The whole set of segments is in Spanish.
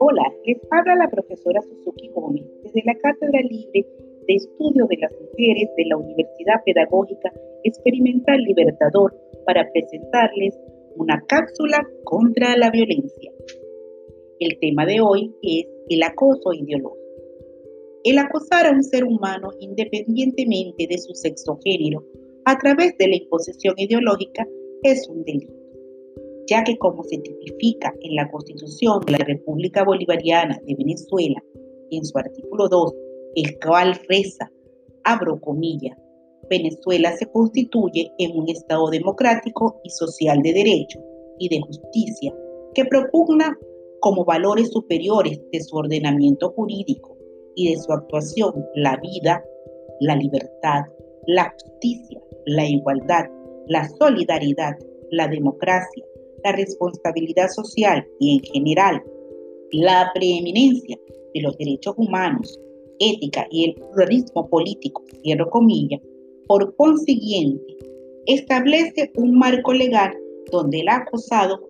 Hola, les habla la profesora Suzuki Gómez desde la Cátedra Libre de Estudio de las Mujeres de la Universidad Pedagógica Experimental Libertador para presentarles una cápsula contra la violencia. El tema de hoy es el acoso ideológico. El acosar a un ser humano independientemente de su sexo género a través de la imposición ideológica es un delito ya que como se tipifica en la Constitución de la República Bolivariana de Venezuela, en su artículo 2, el cual reza, abro comillas, Venezuela se constituye en un Estado democrático y social de derecho y de justicia que propugna como valores superiores de su ordenamiento jurídico y de su actuación la vida, la libertad, la justicia, la igualdad, la solidaridad, la democracia, la responsabilidad social y en general la preeminencia de los derechos humanos, ética y el pluralismo político, cierro comillas, por consiguiente, establece un marco legal donde el acosado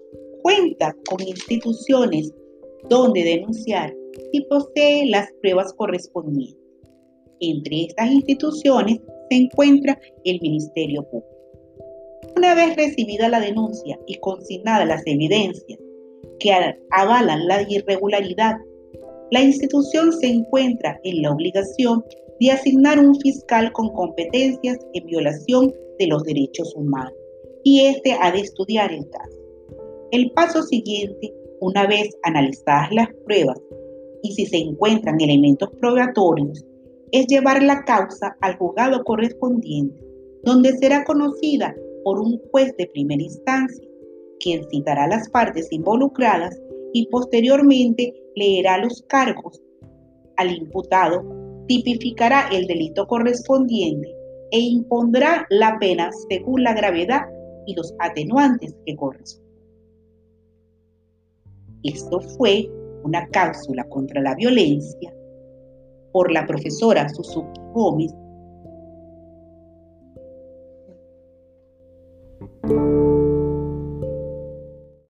cuenta con instituciones donde denunciar y posee las pruebas correspondientes. Entre estas instituciones se encuentra el Ministerio Público. Una vez recibida la denuncia y consignadas las evidencias que avalan la irregularidad, la institución se encuentra en la obligación de asignar un fiscal con competencias en violación de los derechos humanos y éste ha de estudiar el caso. El paso siguiente, una vez analizadas las pruebas y si se encuentran elementos probatorios, es llevar la causa al juzgado correspondiente, donde será conocida por un juez de primera instancia, quien citará las partes involucradas y posteriormente leerá los cargos al imputado, tipificará el delito correspondiente e impondrá la pena según la gravedad y los atenuantes que corresponden. Esto fue una cápsula contra la violencia por la profesora Suzuki Gómez Thank you.